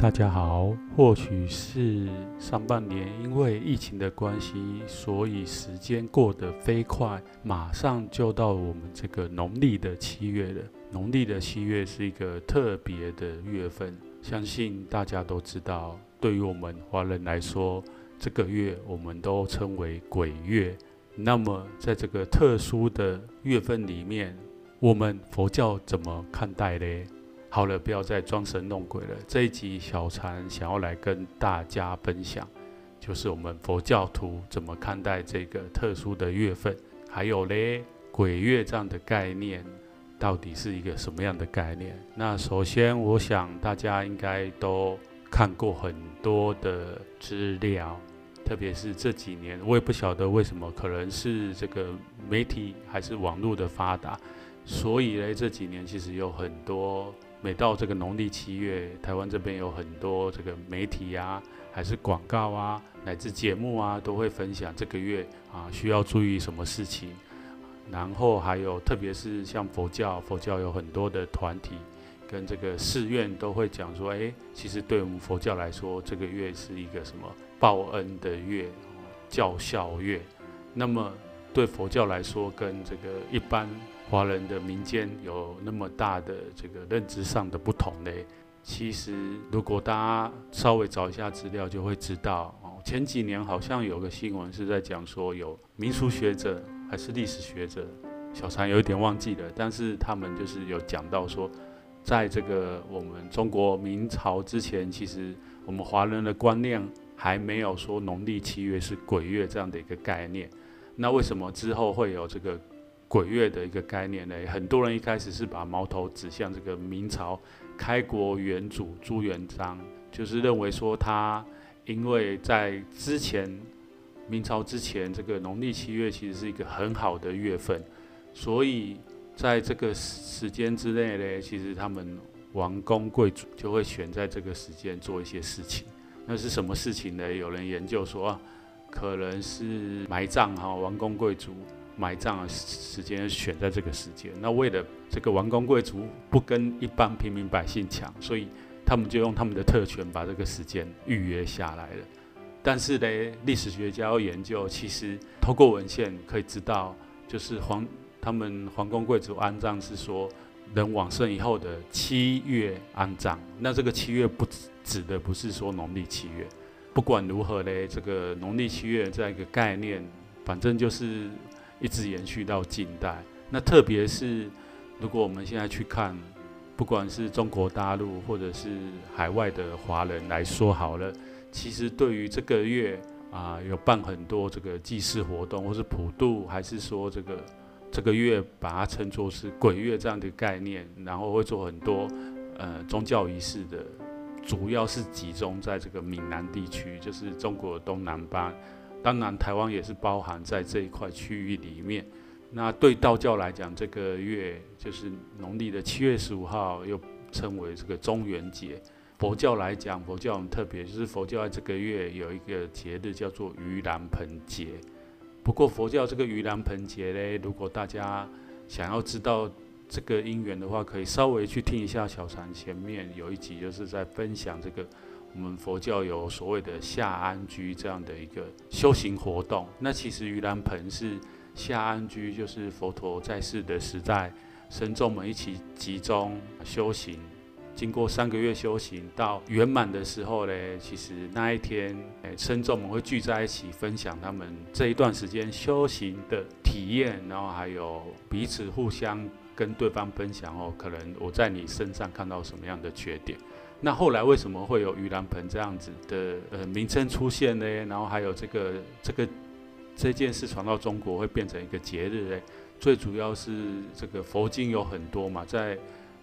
大家好，或许是上半年因为疫情的关系，所以时间过得飞快，马上就到我们这个农历的七月了。农历的七月是一个特别的月份，相信大家都知道，对于我们华人来说，这个月我们都称为鬼月。那么，在这个特殊的月份里面，我们佛教怎么看待呢？好了，不要再装神弄鬼了。这一集小禅想要来跟大家分享，就是我们佛教徒怎么看待这个特殊的月份，还有嘞，鬼月这样的概念到底是一个什么样的概念？那首先，我想大家应该都看过很多的资料，特别是这几年，我也不晓得为什么，可能是这个媒体还是网络的发达，所以嘞，这几年其实有很多。每到这个农历七月，台湾这边有很多这个媒体啊，还是广告啊，乃至节目啊，都会分享这个月啊需要注意什么事情。然后还有，特别是像佛教，佛教有很多的团体跟这个寺院都会讲说，哎，其实对我们佛教来说，这个月是一个什么报恩的月，教孝月。那么对佛教来说，跟这个一般。华人的民间有那么大的这个认知上的不同呢？其实，如果大家稍微找一下资料，就会知道哦。前几年好像有个新闻是在讲说，有民俗学者还是历史学者，小禅有一点忘记了，但是他们就是有讲到说，在这个我们中国明朝之前，其实我们华人的观念还没有说农历七月是鬼月这样的一个概念。那为什么之后会有这个？鬼月的一个概念呢，很多人一开始是把矛头指向这个明朝开国元祖朱元璋，就是认为说他因为在之前明朝之前，这个农历七月其实是一个很好的月份，所以在这个时间之内呢，其实他们王公贵族就会选在这个时间做一些事情。那是什么事情呢？有人研究说啊，可能是埋葬哈王公贵族。埋葬的时间选在这个时间，那为了这个王公贵族不跟一般平民百姓抢，所以他们就用他们的特权把这个时间预约下来了。但是呢，历史学家要研究，其实透过文献可以知道，就是皇他们皇宫贵族安葬是说人往生以后的七月安葬。那这个七月不指指的不是说农历七月，不管如何嘞，这个农历七月这样一个概念，反正就是。一直延续到近代，那特别是如果我们现在去看，不管是中国大陆或者是海外的华人来说好了，其实对于这个月啊，有办很多这个祭祀活动，或是普渡，还是说这个这个月把它称作是鬼月这样的概念，然后会做很多呃宗教仪式的，主要是集中在这个闽南地区，就是中国东南方。当然，台湾也是包含在这一块区域里面。那对道教来讲，这个月就是农历的七月十五号，又称为这个中元节。佛教来讲，佛教很特别，就是佛教在这个月有一个节日叫做盂兰盆节。不过，佛教这个盂兰盆节呢，如果大家想要知道这个因缘的话，可以稍微去听一下小禅前面有一集，就是在分享这个。我们佛教有所谓的下安居这样的一个修行活动，那其实盂兰盆是下安居，就是佛陀在世的时代，僧众们一起集中修行，经过三个月修行到圆满的时候呢，其实那一天，诶，僧众们会聚在一起分享他们这一段时间修行的体验，然后还有彼此互相跟对方分享哦，可能我在你身上看到什么样的缺点。那后来为什么会有盂兰盆这样子的呃名称出现呢？然后还有这个这个这件事传到中国会变成一个节日呢？最主要是这个佛经有很多嘛，在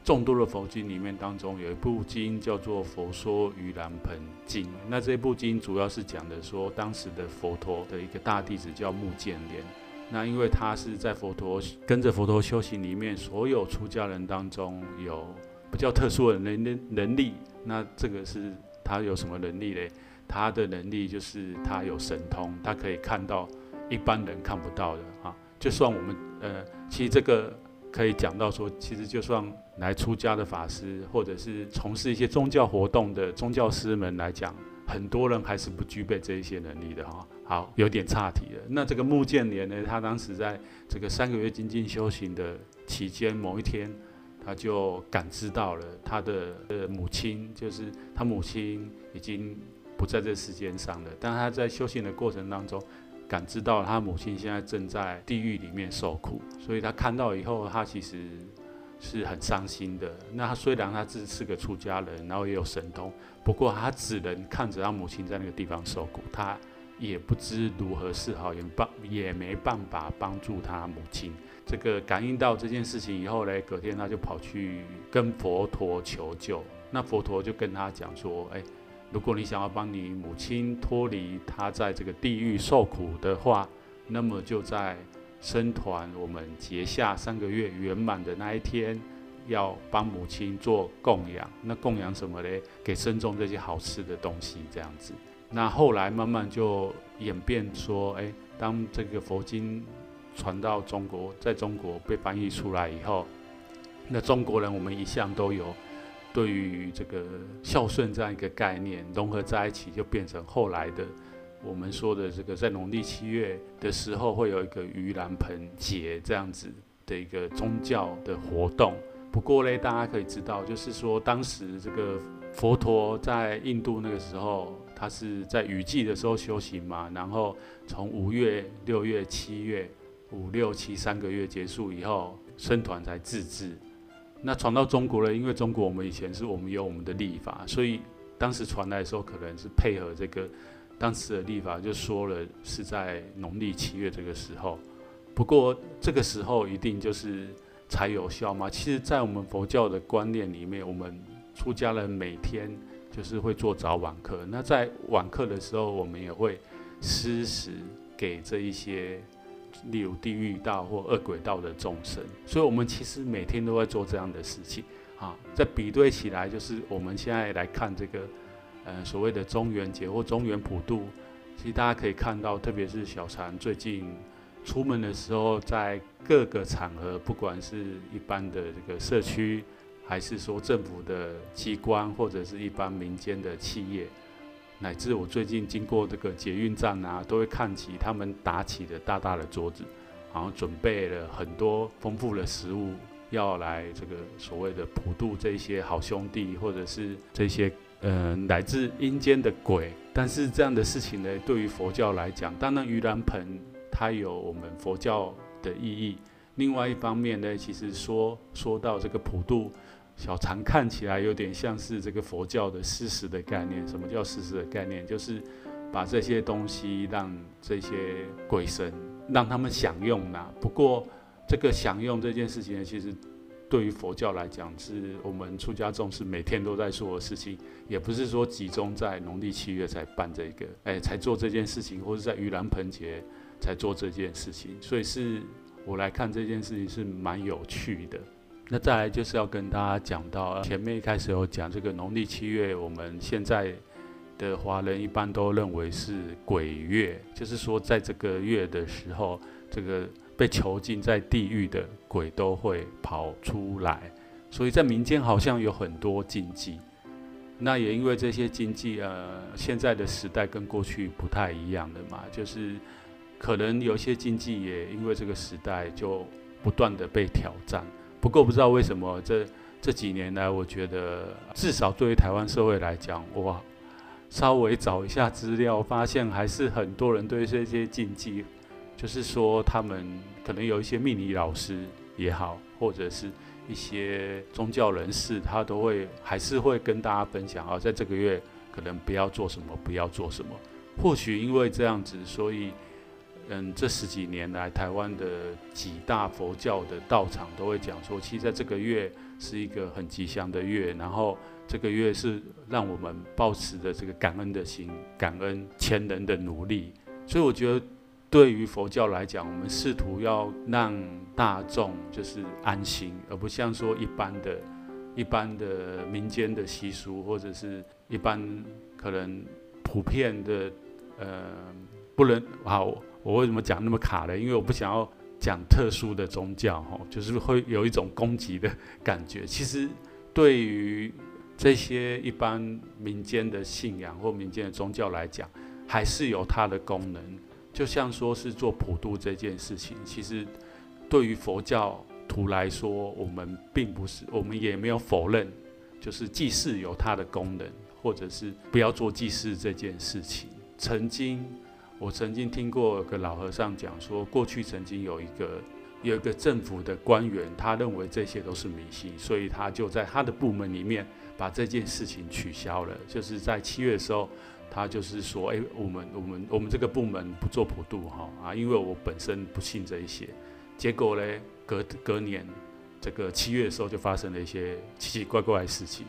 众多的佛经里面当中，有一部经叫做《佛说盂兰盆经》。那这部经主要是讲的说，当时的佛陀的一个大弟子叫目犍连。那因为他是在佛陀跟着佛陀修行里面，所有出家人当中有比较特殊的能能能力。那这个是他有什么能力嘞？他的能力就是他有神通，他可以看到一般人看不到的啊。就算我们呃，其实这个可以讲到说，其实就算来出家的法师，或者是从事一些宗教活动的宗教师们来讲，很多人还是不具备这一些能力的哈。好，有点岔题了。那这个目犍连呢，他当时在这个三个月精进修行的期间，某一天，他就感知到了他的呃母亲，就是他母亲已经不在这世间上了，但他在修行的过程当中。感知到他母亲现在正在地狱里面受苦，所以他看到以后，他其实是很伤心的。那他虽然他自是个出家人，然后也有神通，不过他只能看着他母亲在那个地方受苦，他也不知如何是好，也帮也没办法帮助他母亲。这个感应到这件事情以后呢，隔天他就跑去跟佛陀求救。那佛陀就跟他讲说：“哎。”如果你想要帮你母亲脱离她在这个地狱受苦的话，那么就在僧团我们结下三个月圆满的那一天，要帮母亲做供养。那供养什么呢？给僧众这些好吃的东西，这样子。那后来慢慢就演变说，哎，当这个佛经传到中国，在中国被翻译出来以后，那中国人我们一向都有。对于这个孝顺这样一个概念融合在一起，就变成后来的我们说的这个在农历七月的时候会有一个盂兰盆节这样子的一个宗教的活动。不过呢，大家可以知道，就是说当时这个佛陀在印度那个时候，他是在雨季的时候修行嘛，然后从五月、六月、七月五六七三个月结束以后，僧团才自治。那传到中国了，因为中国我们以前是我们有我们的历法，所以当时传来的时候，可能是配合这个当时的历法，就说了是在农历七月这个时候。不过这个时候一定就是才有效吗？其实，在我们佛教的观念里面，我们出家人每天就是会做早晚课。那在晚课的时候，我们也会施食给这一些。例如地狱道或恶鬼道的众生，所以我们其实每天都在做这样的事情啊。在比对起来，就是我们现在来看这个，呃，所谓的中元节或中元普渡，其实大家可以看到，特别是小禅最近出门的时候，在各个场合，不管是一般的这个社区，还是说政府的机关，或者是一般民间的企业。乃至我最近经过这个捷运站啊，都会看起他们打起的大大的桌子，然后准备了很多丰富的食物，要来这个所谓的普渡这些好兄弟，或者是这些呃来自阴间的鬼。但是这样的事情呢，对于佛教来讲，当然盂兰盆它有我们佛教的意义。另外一方面呢，其实说说到这个普渡。小禅看起来有点像是这个佛教的施食的概念。什么叫施食的概念？就是把这些东西让这些鬼神让他们享用呐。不过这个享用这件事情呢，其实对于佛教来讲，是我们出家众是每天都在做的事情，也不是说集中在农历七月才办这个，哎，才做这件事情，或者在盂兰盆节才做这件事情。所以是我来看这件事情是蛮有趣的。那再来就是要跟大家讲到，前面一开始有讲这个农历七月，我们现在的华人一般都认为是鬼月，就是说在这个月的时候，这个被囚禁在地狱的鬼都会跑出来，所以在民间好像有很多禁忌。那也因为这些禁忌，呃，现在的时代跟过去不太一样的嘛，就是可能有些禁忌也因为这个时代就不断的被挑战。不过不知道为什么这这几年来，我觉得至少对于台湾社会来讲，哇，稍微找一下资料，发现还是很多人对这些禁忌，就是说他们可能有一些命理老师也好，或者是一些宗教人士，他都会还是会跟大家分享啊，在这个月可能不要做什么，不要做什么。或许因为这样子，所以嗯，这十几年来，台湾的几大佛教的道场都会讲说，其实在这个月是一个很吉祥的月，然后这个月是让我们保持着这个感恩的心，感恩前人的努力。所以我觉得，对于佛教来讲，我们试图要让大众就是安心，而不像说一般的、一般的民间的习俗，或者是一般可能普遍的，呃，不能好。我为什么讲那么卡呢？因为我不想要讲特殊的宗教，吼，就是会有一种攻击的感觉。其实对于这些一般民间的信仰或民间的宗教来讲，还是有它的功能。就像说是做普渡这件事情，其实对于佛教徒来说，我们并不是，我们也没有否认，就是祭祀有它的功能，或者是不要做祭祀这件事情。曾经。我曾经听过个老和尚讲说，过去曾经有一个有一个政府的官员，他认为这些都是迷信，所以他就在他的部门里面把这件事情取消了。就是在七月的时候，他就是说，哎，我们我们我们这个部门不做普渡哈啊，因为我本身不信这一些。结果呢，隔隔年这个七月的时候就发生了一些奇奇怪怪的事情，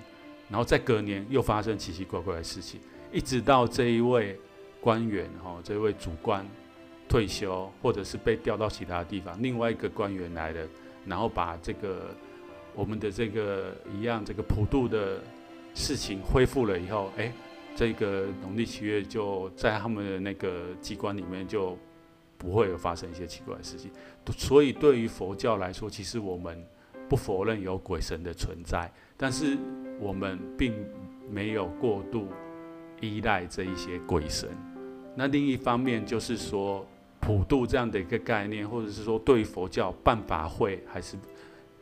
然后再隔年又发生奇奇怪怪的事情，一直到这一位。官员哈，这位主官退休，或者是被调到其他地方，另外一个官员来了，然后把这个我们的这个一样这个普渡的事情恢复了以后，哎，这个农历七月就在他们的那个机关里面就不会有发生一些奇怪的事情。所以对于佛教来说，其实我们不否认有鬼神的存在，但是我们并没有过度依赖这一些鬼神。那另一方面就是说，普渡这样的一个概念，或者是说对于佛教办法会还是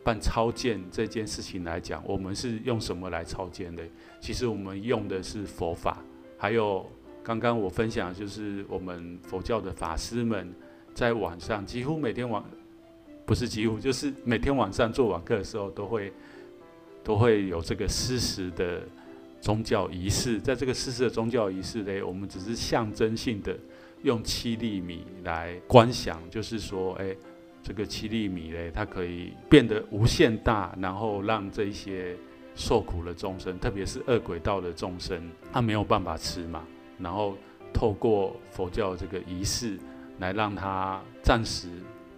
办超荐这件事情来讲，我们是用什么来超荐的？其实我们用的是佛法，还有刚刚我分享就是我们佛教的法师们在晚上几乎每天晚，不是几乎就是每天晚上做网课的时候，都会都会有这个施食的。宗教仪式，在这个世事的宗教仪式嘞，我们只是象征性的用七粒米来观想，就是说，哎，这个七粒米呢，它可以变得无限大，然后让这些受苦的众生，特别是恶鬼道的众生，他没有办法吃嘛，然后透过佛教这个仪式来让他暂时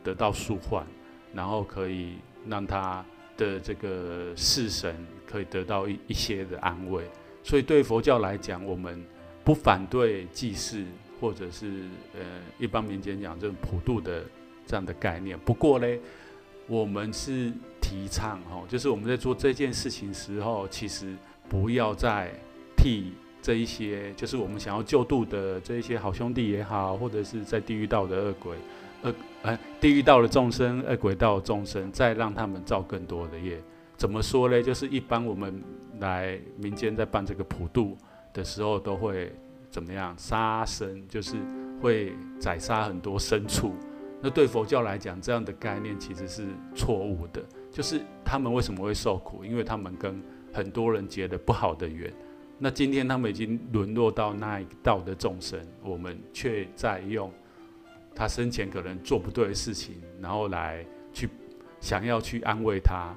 得到舒缓，然后可以让他的这个世神。可以得到一一些的安慰，所以对佛教来讲，我们不反对祭祀，或者是呃一般民间讲这种普渡的这样的概念。不过呢，我们是提倡哈，就是我们在做这件事情时候，其实不要再替这一些，就是我们想要救度的这一些好兄弟也好，或者是在地狱道的恶鬼、恶呃地狱道的众生、恶鬼道的众生，再让他们造更多的业。怎么说呢？就是一般我们来民间在办这个普渡的时候，都会怎么样杀生，就是会宰杀很多牲畜。那对佛教来讲，这样的概念其实是错误的。就是他们为什么会受苦？因为他们跟很多人结了不好的缘。那今天他们已经沦落到那一道的众生，我们却在用他生前可能做不对的事情，然后来去想要去安慰他。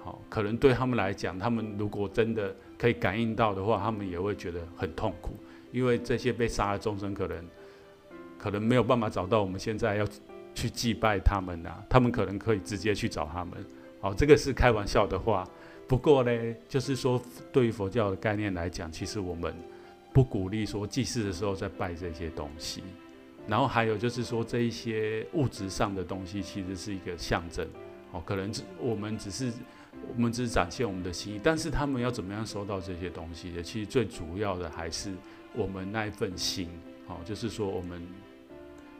好，可能对他们来讲，他们如果真的可以感应到的话，他们也会觉得很痛苦，因为这些被杀的众生可能可能没有办法找到我们现在要去祭拜他们啊，他们可能可以直接去找他们。好，这个是开玩笑的话。不过呢，就是说对于佛教的概念来讲，其实我们不鼓励说祭祀的时候再拜这些东西。然后还有就是说这一些物质上的东西，其实是一个象征。哦，可能只我们只是。我们只是展现我们的心意，但是他们要怎么样收到这些东西的？其实最主要的还是我们那一份心，哦，就是说我们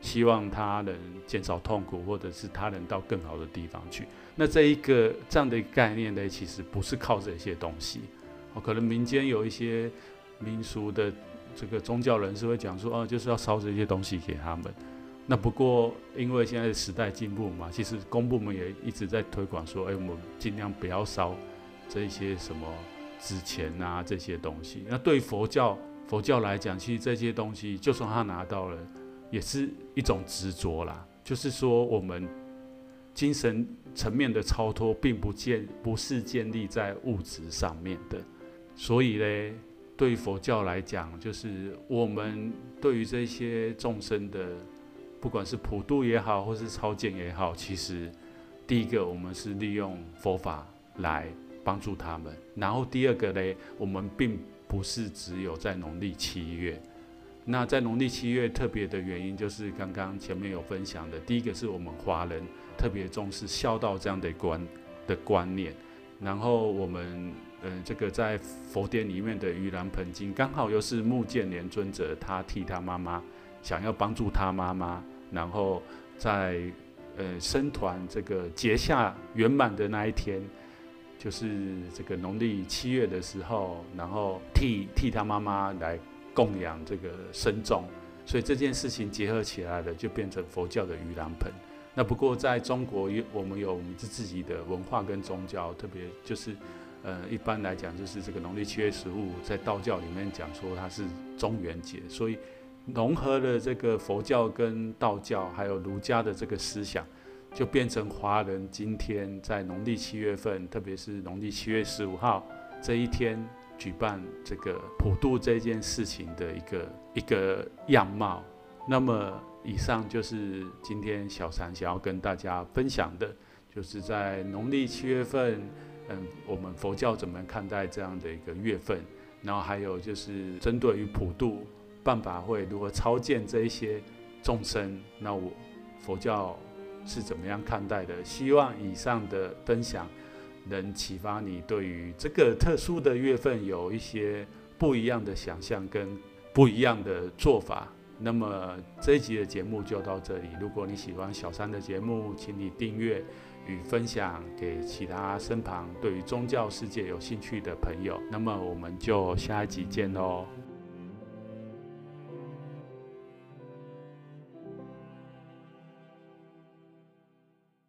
希望他能减少痛苦，或者是他能到更好的地方去。那这一个这样的一个概念呢，其实不是靠这些东西。哦，可能民间有一些民俗的这个宗教人士会讲说，哦，就是要烧这些东西给他们。那不过，因为现在时代进步嘛，其实公部门也一直在推广说，哎，我们尽量不要烧这些什么纸钱啊这些东西。那对佛教佛教来讲，其实这些东西就算他拿到了，也是一种执着啦。就是说，我们精神层面的超脱，并不建不是建立在物质上面的。所以嘞，对佛教来讲，就是我们对于这些众生的，不管是普度也好，或是超荐也好，其实第一个我们是利用佛法来帮助他们。然后第二个嘞，我们并不是只有在农历七月。那在农历七月特别的原因，就是刚刚前面有分享的。第一个是我们华人特别重视孝道这样的观的观念，然后我们嗯、这个在佛典里面的《盂兰盆经》，刚好又是木建连尊者他替他妈妈想要帮助他妈妈，然后在呃僧团这个结下圆满的那一天，就是这个农历七月的时候，然后替替他妈妈来。供养这个僧众，所以这件事情结合起来了，就变成佛教的盂兰盆。那不过在中国，我们有我们自己的文化跟宗教，特别就是，呃，一般来讲就是这个农历七月十五，在道教里面讲说它是中元节，所以融合了这个佛教跟道教，还有儒家的这个思想，就变成华人今天在农历七月份，特别是农历七月十五号这一天。举办这个普渡这件事情的一个一个样貌。那么，以上就是今天小禅想要跟大家分享的，就是在农历七月份，嗯，我们佛教怎么看待这样的一个月份？然后还有就是针对于普渡办法会如何超荐这一些众生，那我佛教是怎么样看待的？希望以上的分享。能启发你对于这个特殊的月份有一些不一样的想象跟不一样的做法。那么这一集的节目就到这里。如果你喜欢小三的节目，请你订阅与分享给其他身旁对于宗教世界有兴趣的朋友。那么我们就下一集见喽。